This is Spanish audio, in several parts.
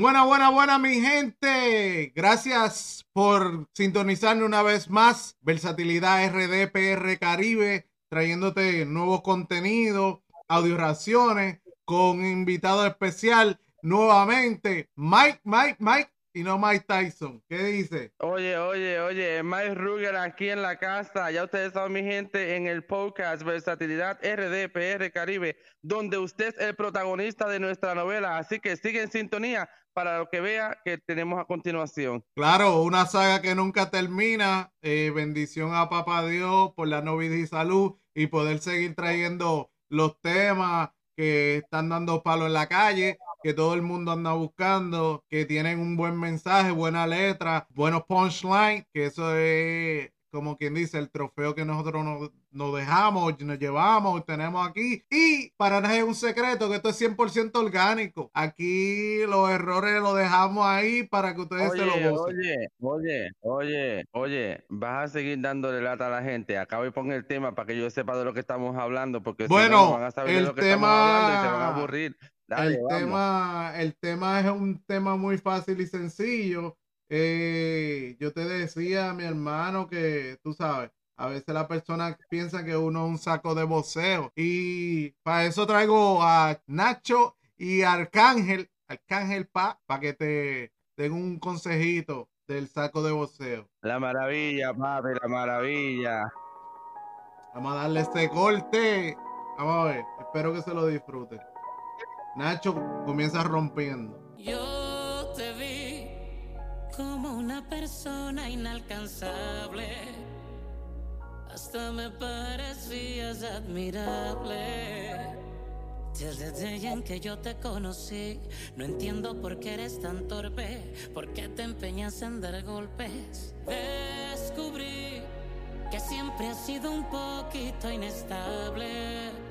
Buena, buena, buena, mi gente. Gracias por sintonizarme una vez más. Versatilidad RDPR Caribe, trayéndote nuevos contenidos, audio raciones, con invitado especial nuevamente, Mike, Mike, Mike y no Mike Tyson. ¿Qué dice? Oye, oye, oye, Mike Ruger aquí en la casa. Ya ustedes saben, mi gente, en el podcast Versatilidad RDPR Caribe, donde usted es el protagonista de nuestra novela. Así que sigue en sintonía para lo que vea que tenemos a continuación. Claro, una saga que nunca termina. Eh, bendición a Papá Dios por la novedad y salud y poder seguir trayendo los temas que están dando palo en la calle que todo el mundo anda buscando, que tienen un buen mensaje, buena letra, buenos punchlines, que eso es como quien dice, el trofeo que nosotros nos, dejamos, nos llevamos, tenemos aquí. Y para nadie es un secreto que esto es 100% orgánico. Aquí los errores los dejamos ahí para que ustedes se lo gocen. Oye, oye, oye, oye, vas a seguir dándole lata a la gente. Acabo de poner el tema para que yo sepa de lo que estamos hablando, porque bueno, si no, van a saber el de lo que tema... estamos hablando y se van a aburrir. El, tema, el tema es un tema muy fácil y sencillo. Eh, yo te decía, mi hermano, que tú sabes, a veces la persona piensa que uno es un saco de voceo. Y para eso traigo a Nacho y Arcángel, Arcángel Pa, para que te den un consejito del saco de voceo. La maravilla, papi, la maravilla. Vamos a darle este corte. Vamos a ver, espero que se lo disfruten. Nacho comienza rompiendo. Yo te vi como una persona inalcanzable. Hasta me parecías admirable. Desde el día en que yo te conocí, no entiendo por qué eres tan torpe, por qué te empeñas en dar golpes. Descubrí que siempre has sido un poquito inestable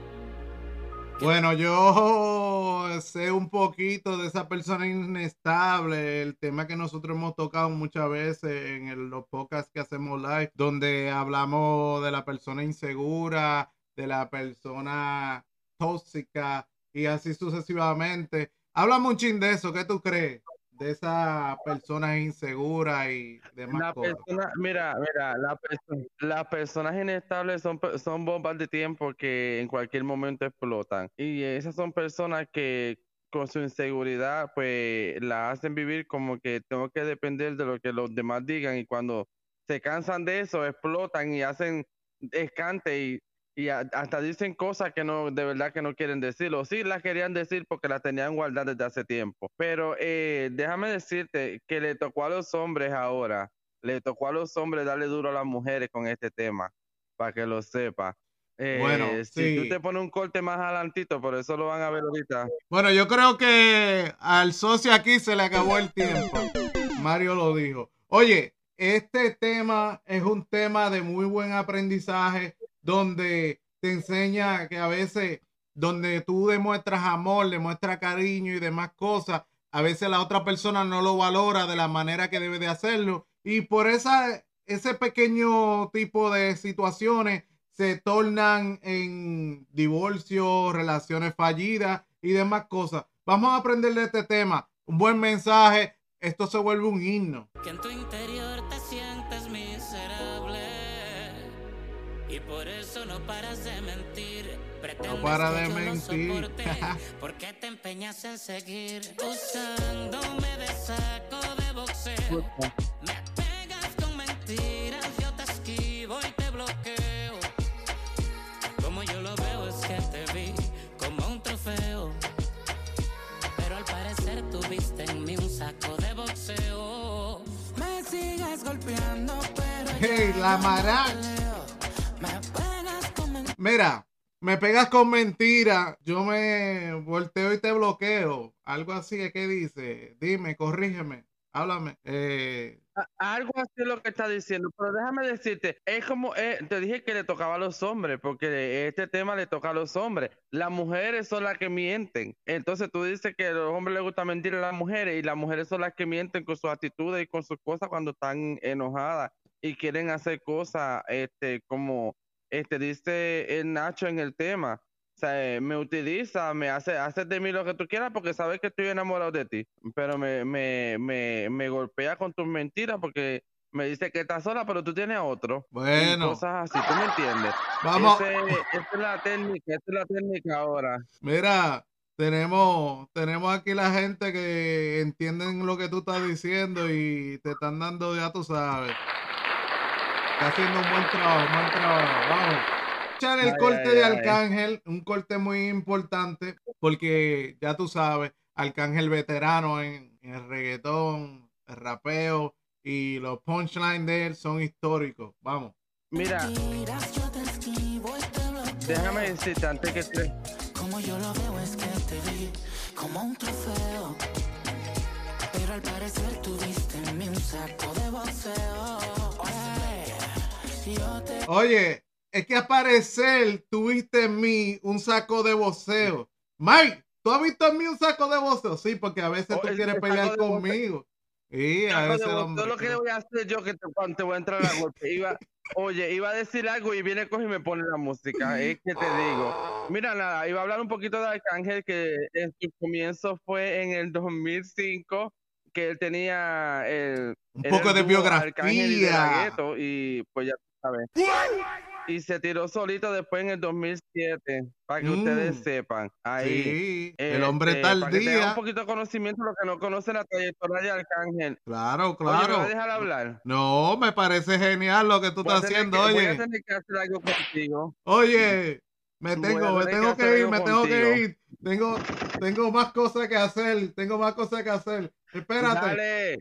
bueno, yo sé un poquito de esa persona inestable, el tema que nosotros hemos tocado muchas veces en los podcasts que hacemos live, donde hablamos de la persona insegura, de la persona tóxica y así sucesivamente. Habla mucho de eso, ¿qué tú crees? De esa persona insegura y demás mira, mira, las personas inestables son, son bombas de tiempo que en cualquier momento explotan. Y esas son personas que con su inseguridad, pues la hacen vivir como que tengo que depender de lo que los demás digan y cuando se cansan de eso, explotan y hacen escante y y hasta dicen cosas que no, de verdad que no quieren decirlo. Sí las querían decir porque las tenían guardadas desde hace tiempo. Pero eh, déjame decirte que le tocó a los hombres ahora, le tocó a los hombres darle duro a las mujeres con este tema, para que lo sepa. Eh, bueno, si tú te pones un corte más adelantito, por eso lo van a ver ahorita. Bueno, yo creo que al socio aquí se le acabó el tiempo. Mario lo dijo. Oye, este tema es un tema de muy buen aprendizaje donde te enseña que a veces donde tú demuestras amor, demuestras cariño y demás cosas, a veces la otra persona no lo valora de la manera que debe de hacerlo y por esa, ese pequeño tipo de situaciones se tornan en divorcio, relaciones fallidas y demás cosas. Vamos a aprender de este tema. Un buen mensaje. Esto se vuelve un himno. Que en tu interior te sientes miserable y por eso no paras de mentir. Pretendes no para de mentir. Lo soporte, ¿Por qué te empeñas en seguir usándome de saco de boxeo? Me pegas con mentiras, yo te esquivo y te bloqueo. Como yo lo veo es que te vi como un trofeo. Pero al parecer tuviste en mí un saco de boxeo. Me sigues golpeando, pero. Hey, la maraca. Mira, me pegas con mentira, yo me volteo y te bloqueo. Algo así es que dice. Dime, corrígeme, háblame. Eh, algo así es lo que está diciendo, pero déjame decirte, es como, eh, te dije que le tocaba a los hombres, porque este tema le toca a los hombres. Las mujeres son las que mienten. Entonces tú dices que a los hombres les gusta mentir a las mujeres y las mujeres son las que mienten con sus actitudes y con sus cosas cuando están enojadas y quieren hacer cosas este, como este, dice el Nacho en el tema. O sea, me utiliza, me hace, hace de mí lo que tú quieras porque sabes que estoy enamorado de ti. Pero me, me, me, me golpea con tus mentiras porque me dice que estás sola, pero tú tienes a otro. Y Bueno, cosas así, ¿tú me entiendes? vamos. Ese- esa es la técnica, esa es la técnica ahora. Mira, tenemos, tenemos aquí la gente que entienden lo que tú estás diciendo y te están dando, ya tú sabes. Está haciendo un buen trabajo, buen trabajo. Vamos. Echar el Ay, corte ay, de ay. Arcángel, un corte muy importante, porque ya tú sabes, Arcángel veterano en, en el reggaetón, el rapeo y los punchlines de él son históricos. Vamos. Mira, déjame decirte antes que te... Como yo lo veo es que te vi como un trofeo. Pero al parecer tuviste en mí un saco de boxeo. Oye, es que al parecer tuviste en mí un saco de voceo. Mike, ¿tú has visto en mí un saco de voceo? Sí, porque a veces Oh, tú quieres el pelear conmigo. Sí, a de veces lo que voy a hacer yo que te, cuando te voy a entrar a golpe. Iba, oye, iba a decir algo y viene coge y me pone la música. Es que te digo. Mira, nada, iba a hablar un poquito de Arcángel, que en su comienzo fue en el 2005, que él tenía el, Un poco el de y De La biografía. Y pues ya Y se tiró solito después en el 2007, para que Mm. ustedes sepan. Ahí. Sí, el hombre Este, está al para que tengan día. un poquito de conocimiento lo que no conocen la trayectoria de Arcángel. Claro, Oye, ¿me vas claro. a dejar hablar? No, me parece genial lo que tú Voy estás haciendo. que- Voy a Oye, tener que hacer algo contigo. oye, me tengo, me que tengo hacer que ir, me tengo que contigo. ir. Tengo, tengo más cosas que hacer, tengo más cosas que hacer. Espérate. Dale,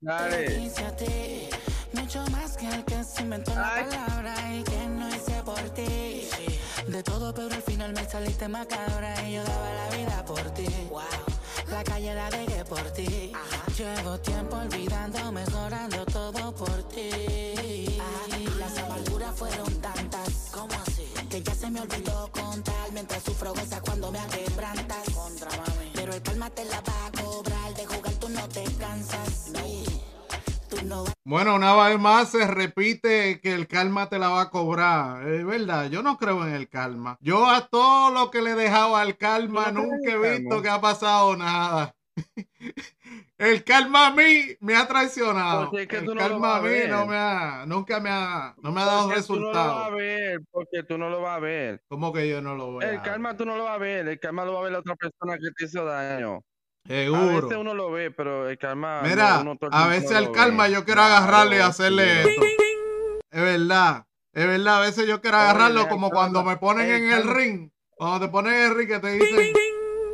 dale. Mucho más que que se inventó la Ay. palabra y que no hice por ti. De todo, pero al final me saliste macabra y yo daba la vida por ti. La calle la dejé por ti. Llevo tiempo olvidando, mejorando todo por ti. Las amarguras fueron tantas, ¿cómo así? Que ya se me olvidó contar mientras sufro goza cuando me quebrantas. Contra mami. Pero el calma te la va Bueno, una vez más se repite que el karma te la va a cobrar. Es verdad, yo no creo en el karma. Yo a todo lo que le he dejado al karma ¿Tú no nunca he visto karma? que ha pasado nada. El karma a mí me ha traicionado. Porque es que el no karma a a mí ver. no me ha, nunca me ha, no me ha dado Porque tú no lo vas a resultados. ver, porque tú no lo vas a ver. ¿Cómo que yo no lo voy a El karma tú no lo vas a ver, el karma lo va a ver la otra persona que te hizo daño. A veces Seguro. uno lo ve, pero el karma. Mira, no, uno todo el a veces al ve. yo quiero agarrarlo y hacerle sí. esto. Es verdad, es verdad, a veces yo quiero agarrarlo el como cuando me ponen el en el ring. Cuando te ponen en el ring que te dicen,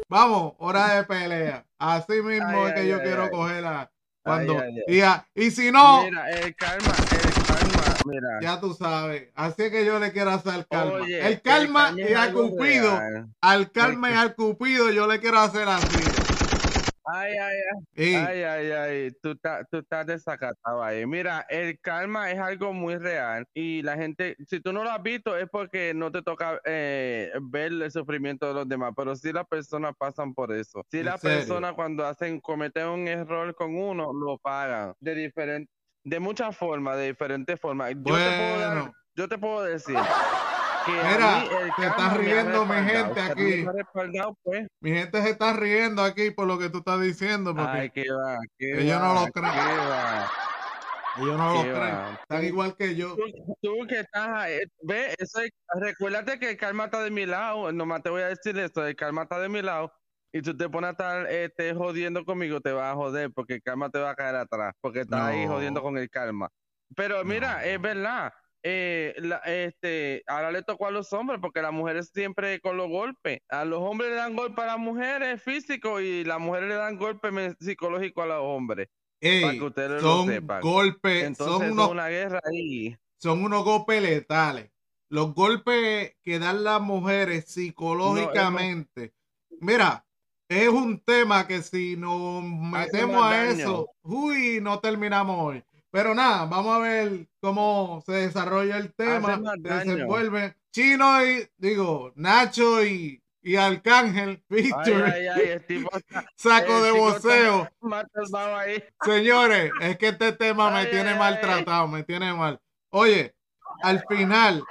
vamos, hora de pelea. Así mismo Ay, es que ay, yo ay, quiero ay. cogerla. Cuando, ay, y, a- y si no, Mira, el karma, el karma, mira. ya tú sabes. Así es que yo le quiero hacer. Oye, el karma es y al cupido, real. al karma y al cupido yo le quiero hacer así. Ay, ay, Y, ay, ay, ay, tú, estás- tú estás desacatado ahí. Mira, el karma es algo muy real y la gente, si tú no lo has visto es porque no te toca eh, ver el sufrimiento de los demás, pero sí las personas pasan por eso. Si ¿En las personas cuando hacen, cometen un error con uno, lo pagan de diferente, de muchas formas, de diferentes formas. Yo te puedo dar, Bueno. yo te puedo decir que Mira, se está riendo mi gente aquí. pues, mi gente se está riendo aquí por lo que tú estás diciendo. Porque ay, qué va, qué ellos no lo creen. Ellos no lo creen. Están igual que yo. Tú, tú que estás, ahí, ve, eso es- recuérdate que el karma está de mi lado, nomás te voy a decir esto, el karma está de mi lado, y tú te pones a estar este, jodiendo conmigo, te vas a joder, porque el karma te va a caer atrás, porque estás ahí jodiendo con el karma. Pero mira, No. es verdad, eh, la- este, ahora le tocó a los hombres, porque las mujeres siempre con los golpes, a los hombres le dan golpe a las mujeres físicos, y las mujeres le dan golpe psicológico a los hombres, para que ustedes lo son sepan. golpes, Entonces son unos, una guerra ahí. son unos golpes letales. Los golpes que dan las mujeres psicológicamente. Mira, es un tema que si nos metemos a daño. eso, uy, no terminamos hoy. Pero nada, vamos a ver cómo se desarrolla el tema, se desenvuelve. Chino y, digo, Nacho y, y Arcángel, está saco de voceo. Señores, es que este tema me Ay, tiene ay, maltratado, me tiene mal. Oye, al final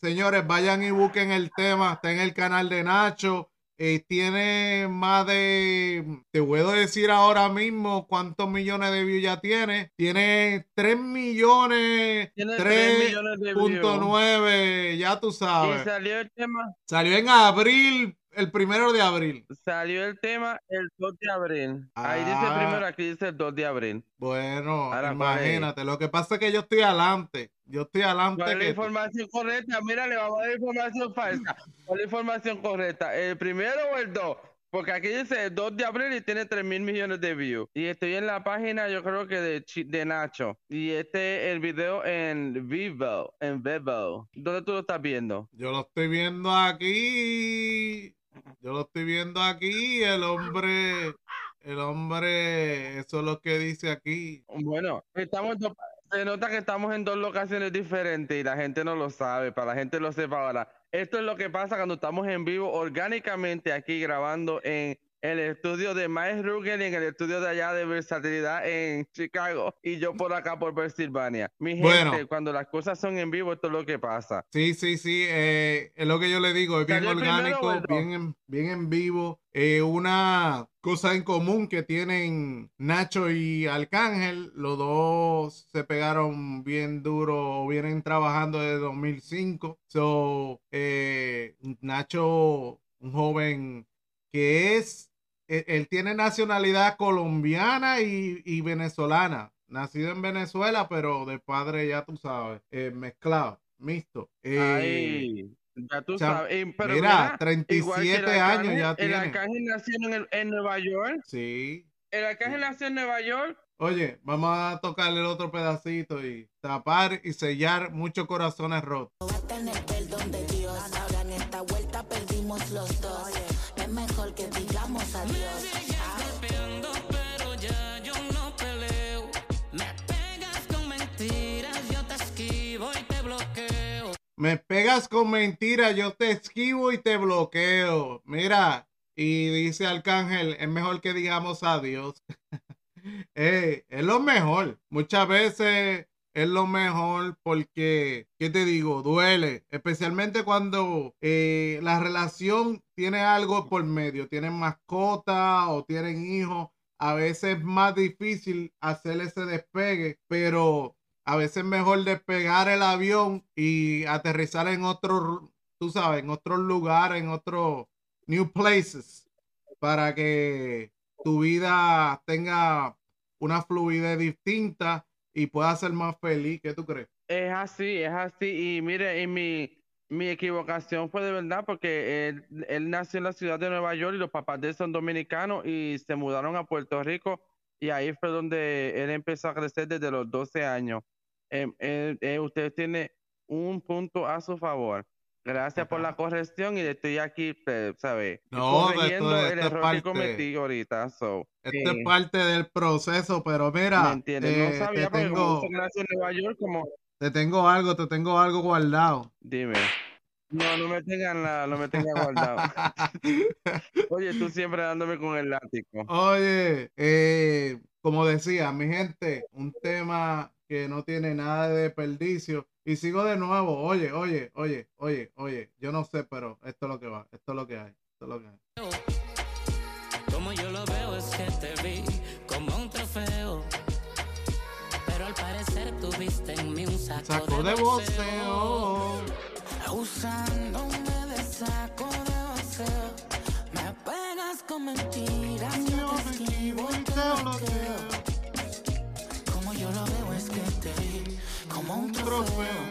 señores, vayan y busquen el tema. Está en el canal de Nacho. Eh, tiene más de, te puedo decir ahora mismo cuántos millones de views ya tiene. Tiene 3 millones, Tiene 3 millones de views. 3.9, ya tú Y sabes. salió el tema, Salió en abril, el primero de abril. salió el tema el 2 de abril. Ahí dice Ah. primero, aquí dice el 2 de abril. Bueno, imagínate. Lo que pasa es que yo estoy adelante. Yo estoy adelante. ¿Cuál es la que- información correcta? Mira, le vamos a dar información falsa. ¿Cuál es la información correcta? ¿El primero o el 2? Porque aquí dice el 2 de abril y tiene 3 mil millones de views. Y estoy en la página, yo creo que de, de Nacho. Y este es el video en Vivo, en Vivo. ¿Dónde tú lo estás viendo? Yo lo estoy viendo aquí. Yo lo estoy viendo aquí. El hombre, el hombre, eso es lo que dice aquí. Bueno, estamos se nota que estamos en dos locaciones diferentes y la gente no lo sabe, para la gente lo sepa ahora. Esto es lo que pasa cuando estamos en vivo orgánicamente aquí grabando en el estudio de Miles Rugen y en el estudio de allá de versatilidad en Chicago y yo por acá por Pensilvania. Mi gente, Bueno. cuando las cosas son en vivo, esto es lo que pasa. Sí, sí, sí. eh, es lo que yo le digo. Es bien ¿Salió el primero orgánico, bien en, bien en vivo. Eh, una cosa en común que tienen Nacho y Arcángel. Los dos se pegaron bien duro, vienen trabajando desde 2005. So, eh, Nacho, un joven que es él, él tiene nacionalidad colombiana y, y venezolana. Nacido en Venezuela, pero de padre, ya tú sabes, eh, mezclado, mixto. Eh, Ay, ya tú sabes. Y- pero mira, el 37 años ya El tiene. Arcángel nació en, el- en Nueva York. Sí. El Arcángel nació en Nueva York. Oye, vamos a tocarle el otro pedacito y tapar y sellar muchos corazones rotos. va a tener perdón de Dios. Ahora en esta vuelta perdimos los dos. Es mejor que digamos adiós. golpeando, pero ya yo no peleo. Me pegas con mentiras, yo te esquivo y te bloqueo. Me pegas con mentiras, yo te esquivo y te bloqueo. Mira, y dice Arcángel, es mejor que digamos adiós. Eh, es lo mejor. Muchas veces es lo mejor porque, ¿qué te digo? Duele. Especialmente cuando eh, la relación tiene algo por medio. Tienen mascota o tienen hijos. A veces es más difícil hacer ese despegue, pero a veces es mejor despegar el avión y aterrizar en otro, tú sabes, en otro lugar, en otro new places, para que tu vida tenga una fluidez distinta y puedas ser más feliz. ¿Qué tú crees? Es así, es así. Y mire, y mi, mi equivocación fue de verdad porque él, él nació en la ciudad de Nueva York y los papás de él son dominicanos y se mudaron a Puerto Rico y ahí fue donde él empezó a crecer desde los 12 años. Em, eh, eh, usted tiene un punto a su favor. Gracias por la corrección y estoy aquí, eh, ¿sabe? No, esto- Corrigiendo esto el es error parte- que cometí ahorita. So, Esto eh, es parte del proceso, pero ¿me mira, entiendes? eh, No sabía te, porque tengo, en Nueva York, como... te tengo algo, te tengo algo guardado. Dime. No, no me tengan la, no me tengan guardado. Oye, tú siempre dándome con el látigo. Oye, eh, como decía, mi gente, un tema que no tiene nada de desperdicio. Y sigo de nuevo, oye, oye, oye, oye, oye, yo no sé, pero esto es lo que va, esto es lo que hay, esto es lo que hay. Como yo lo veo es que te vi como un trofeo. Pero al parecer tuviste en mí un saco, Saco de voceo. Usándome de saco de voceo. Me pegas con mentiras. Yo te esquivo y te bloqueo. Como yo lo veo es que te vi como un trofeo.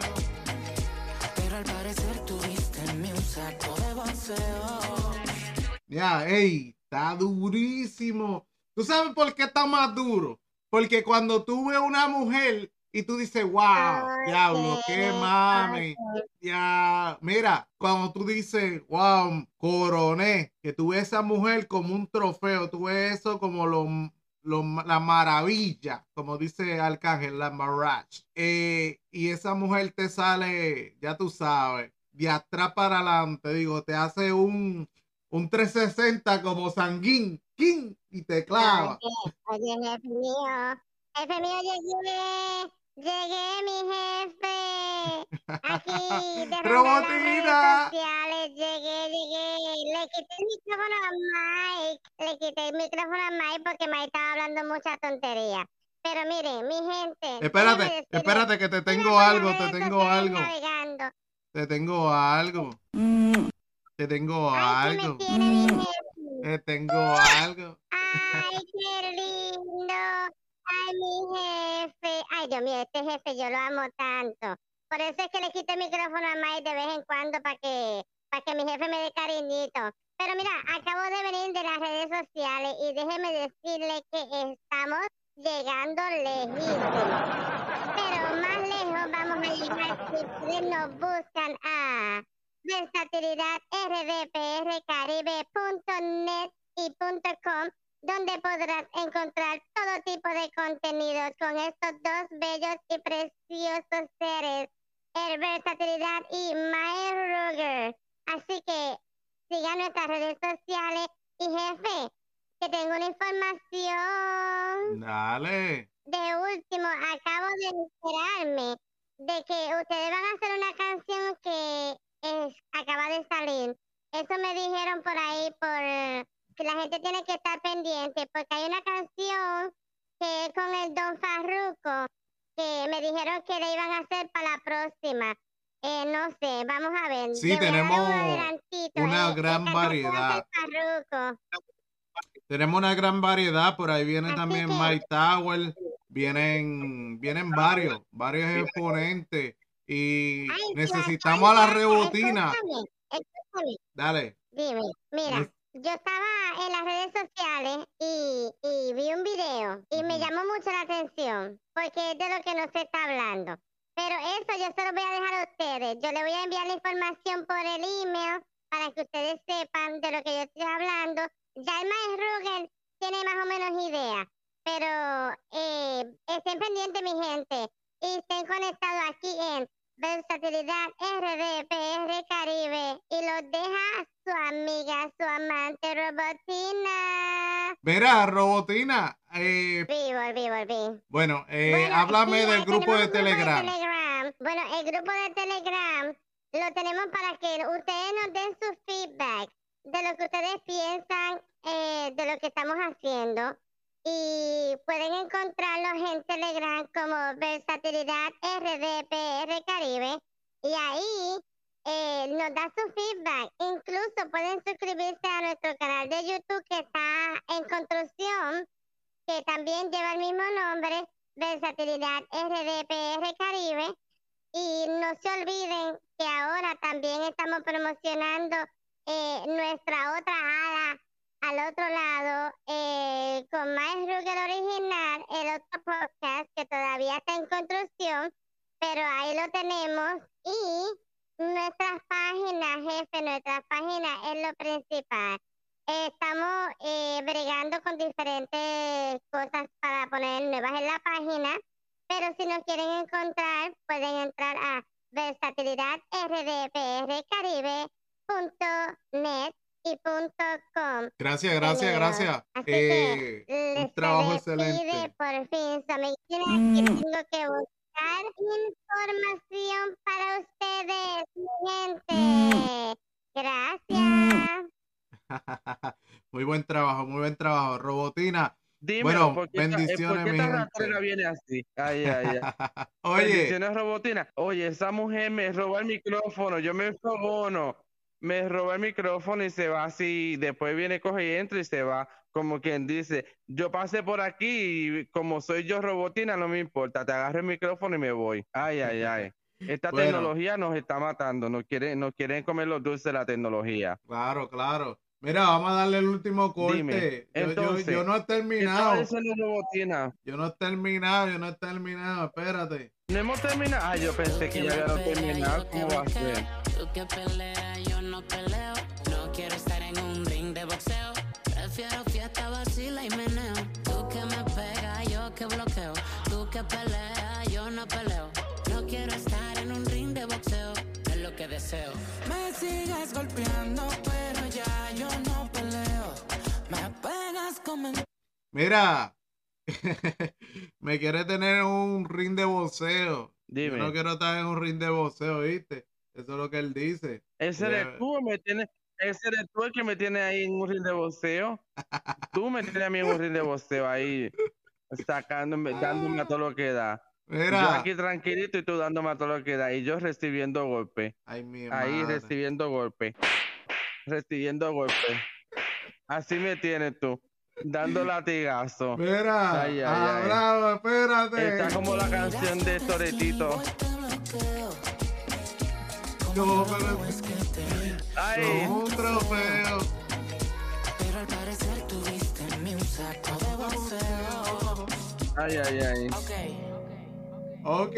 Pero al parecer tuviste en mí un saco de boxeo. Ya, ey, está durísimo. ¿Tú sabes por qué está más duro? Porque cuando tú ves una mujer y tú dices, wow, diablo, qué mami. Ya, mira, cuando tú dices, wow, coroné, que tú ves a esa mujer como un trofeo, tú ves eso como lo, lo- la maravilla, como dice Arcángel, la marach. Eh, y esa mujer te sale, ya tú sabes, de atrás para adelante, digo, te hace un, un 360 como sanguín, y te clava. Oye, ese mío, ese mío, oye, Llegué, mi jefe. Aquí, de Robotina. sociales, llegué, llegué. Le quité el micrófono a Mike. Le quité el micrófono a Mike porque Mike estaba hablando mucha tontería. Pero miren, mi gente. Espérate, decirles, espérate que te tengo las algo, te redes tengo algo, navegando. te tengo algo, te tengo Ay, que algo, me tiene mi jefe. te tengo algo. Ay, qué lindo. Ay, mi jefe. Ay, Dios mío, este jefe yo lo amo tanto. Por eso es que le quito el micrófono a Mike de vez en cuando para que, para que mi jefe me dé cariñito. Pero mira, acabo de venir de las redes sociales y déjeme decirle que estamos llegando lejísimos. Pero más lejos vamos a llegar si ustedes nos buscan a versatilidad rdprcaribe.net y .com donde podrás encontrar todo tipo de contenidos con estos dos bellos y preciosos seres, Versatilidad y Maya Ruger. Así que sigan nuestras redes sociales y jefe, que tengo una información. Dale. De último, acabo de enterarme de que ustedes van a hacer una canción que es, acaba de salir. Eso me dijeron por ahí, por que la gente tiene que estar pendiente, porque hay una canción que es con el Don Farruko, que me dijeron que le iban a hacer para la próxima. Eh, no sé, vamos a ver. Sí, un tenemos una eh, gran variedad. Tenemos una gran variedad, por ahí viene Así también que- Mike Tower, vienen, vienen varios, varios exponentes y Ay, necesitamos a la rebotina. Dale. Dime, mira. Yo estaba en las redes sociales y, y vi un video y me llamó mucho la atención porque es de lo que no se está hablando. Pero eso yo se lo voy a dejar a ustedes. Yo le voy a enviar la información por el email para que ustedes sepan de lo que yo estoy hablando. Ya el Mike Ruger tiene más o menos idea, pero eh, estén pendientes, mi gente, y estén conectados aquí en Versatilidad RDPR Caribe y los deja su amiga, su amante Robotina. Mira, Robotina, eh, vivo, vivo. bueno, eh, Bueno, háblame sí, del grupo de tenemos un Telegram. Telegram. Bueno, el grupo de Telegram lo tenemos para que ustedes nos den su feedback de lo que ustedes piensan eh, de lo que estamos haciendo. Y pueden encontrarlos en Telegram como Versatilidad RDPR Caribe. Y ahí eh, nos da su feedback. Incluso pueden suscribirse a nuestro canal de YouTube que está en construcción que también lleva el mismo nombre, Versatilidad RDPR Caribe. Y no se olviden que ahora también estamos promocionando eh, nuestra otra ala al otro lado, eh, con más Ruger Original, el otro podcast que todavía está en construcción, pero ahí lo tenemos. Y nuestras páginas, jefe, nuestras páginas es lo principal. Estamos eh, bregando con diferentes cosas para poner nuevas en la página, pero si nos quieren encontrar, pueden entrar a versatilidadrdprcaribe.net .com. Gracias, gracias, Tenemos. gracias. Así Eh, que un les trabajo se despide excelente. por fin y tengo que buscar información para ustedes, mi gente. Gracias. Muy buen trabajo, muy buen trabajo. Robotina, Dímelo, Bueno, ¿por qué esta- eh, bendiciones, ¿por qué mi esta viene así? Ay, ay, ay. oye, Bendiciones, Robotina. Oye, esa mujer me roba el micrófono, yo me enfogono. Me roba el micrófono y se va así. Después viene, coge y entra y se va. Como quien dice, yo pasé por aquí y como soy yo Robotina, no me importa. Te agarro el micrófono y me voy. Ay, ay, ay. Esta Bueno. tecnología nos está matando. Nos quieren, nos quieren comer los dulces de la tecnología. claro, claro. Mira, vamos a darle el último corte. Dime, Yo- entonces, yo no he ¿Qué estaba terminado. Yo no he terminado, yo no he terminado. Espérate. No hemos terminado. Ay, yo pensé que ya habíamos terminado. ¿Cómo va a ser? Tú que peleas, yo no peleo. No quiero estar en un ring de boxeo. Prefiero fiesta, vacila y meneo. Tú que me pegas, yo que bloqueo. Tú que peleas, yo no peleo. No quiero estar en un ring de boxeo. Es lo que deseo. Me sigues golpeando, pero ya yo no peleo. Me pegas con men- Mira, me quiere tener en un ring de boxeo. Dime. Yo no quiero estar en un ring de boxeo, ¿viste? Eso es lo que él dice. Ese eres tú, me tienes, ese eres tú el que me tiene ahí en un ring de boxeo. Tú me tienes a mí en un ring de boxeo ahí, sacándome, dándome a todo lo que da. Yo Mira, aquí tranquilito y tú dándome a todo lo que da. Y yo recibiendo golpe. ay, mi Ahí madre. recibiendo golpe. Recibiendo golpe. Así me tienes tú. Dando latigazo. Mira, Ay, ay, ah, ay. bravo, espérate. Está como la canción de Toretito. Como pero- yo es que te vi, Ay, Como un trofeo. pero al parecer tuviste en mí un saco de boxeo. ay, ay, ay. Ok. Ok,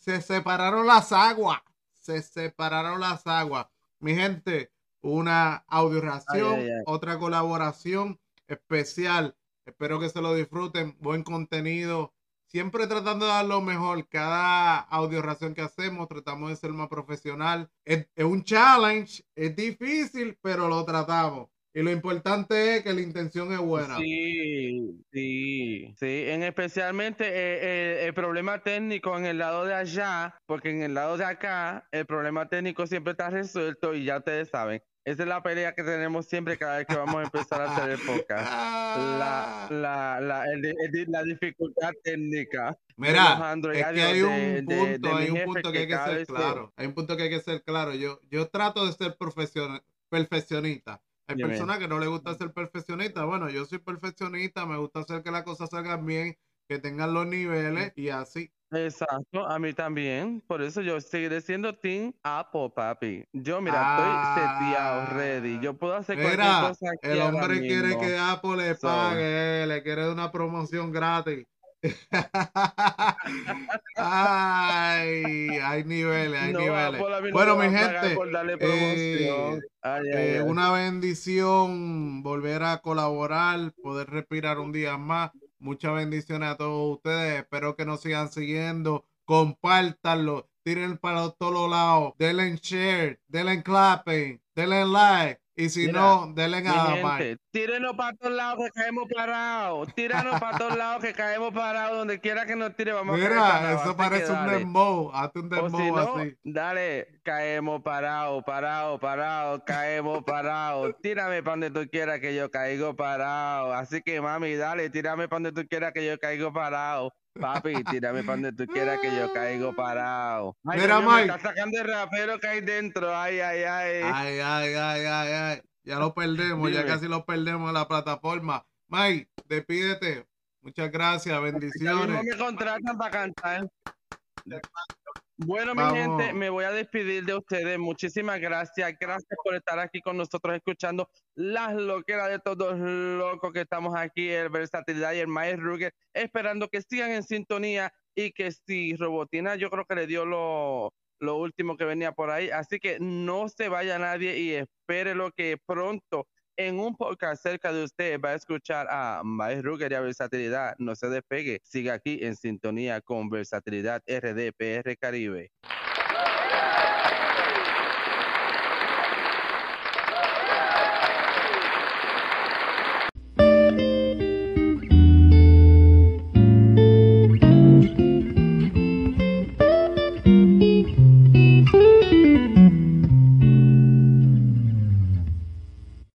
se separaron las aguas. Se separaron las aguas. Mi gente, una audio reacción, Ay, ay, ay. otra colaboración especial. Espero que se lo disfruten. Buen contenido. Siempre tratando de dar lo mejor. Cada audio reacción que hacemos, tratamos de ser más profesional. Es, es un challenge, es difícil, pero lo tratamos. Y lo importante es que la intención es buena. Sí, sí, sí. En especialmente eh, eh, el problema técnico en el lado de allá, porque en el lado de acá el problema técnico siempre está resuelto y ya ustedes saben. Esa es la pelea que tenemos siempre cada vez que vamos a empezar a hacer el podcast. La, Ah. la, la, el el la dificultad técnica. Mira, es que hay de- un de- de punto, hay un punto que hay que ser claro. Hay un punto que hay que ser claro. Yo, yo trato de ser profesion- perfeccionista. Hay Dime. personas que no les gusta ser perfeccionista. Bueno, yo soy perfeccionista, me gusta hacer que las cosas salgan bien, que tengan los niveles y así. Exacto, a mí también. Por eso yo seguiré siendo Team Apple, papi. Yo, mira, Ah. estoy seteado, ready. Yo puedo hacer cualquier Mira, cosa aquí el hombre quiere que Apple le So. pague, le quiere una promoción gratis. Ay, hay niveles, hay No, niveles. No Bueno, mi gente, eh, promoción. Ay, ay, Eh, ay. una bendición volver a colaborar, poder respirar un día más. Muchas bendiciones a todos ustedes. Espero que nos sigan siguiendo. Compártanlo. Tiren para todos lados. Denle en share. Denle en clapping. Denle en like. Y si Mira, no, denle a gente, tírenos para todos lados que caemos parados. Tíranos para todos lados que caemos parados. Donde quiera que nos tire, vamos a caer Mira, eso parece un dembow. Hazte un dembow si no, así. dale, caemos parados, parados, parados, caemos parados. Tírame para donde tú quieras que yo caigo parado. Así que mami, dale, tírame para donde tú quieras que yo caigo parado. Papi, tírame para donde tú quieras que yo caigo parado. Ay, Mira, me Mike. está sacando el rapero que hay dentro. Ay, ay, ay. Ay, ay, ay, ay, ay. Ya lo perdemos, ya casi lo perdemos en la plataforma. Mike, despídete. Muchas gracias, Ya mismo bendiciones. me contratan para cantar. Bueno, mi gente, me voy a despedir de ustedes. Muchísimas gracias. Gracias por estar aquí con nosotros escuchando las loqueras de todos locos que estamos aquí, el Versatilidad y el Maes Ruger, esperando que sigan en sintonía y que si Robotina yo creo que le dio lo, lo último que venía por ahí. Así que no se vaya nadie y espere lo que pronto en un podcast cerca de usted va a escuchar a Maes Ruger y a Versatilidad. No se despegue, siga aquí en sintonía con Versatilidad RDPR Caribe.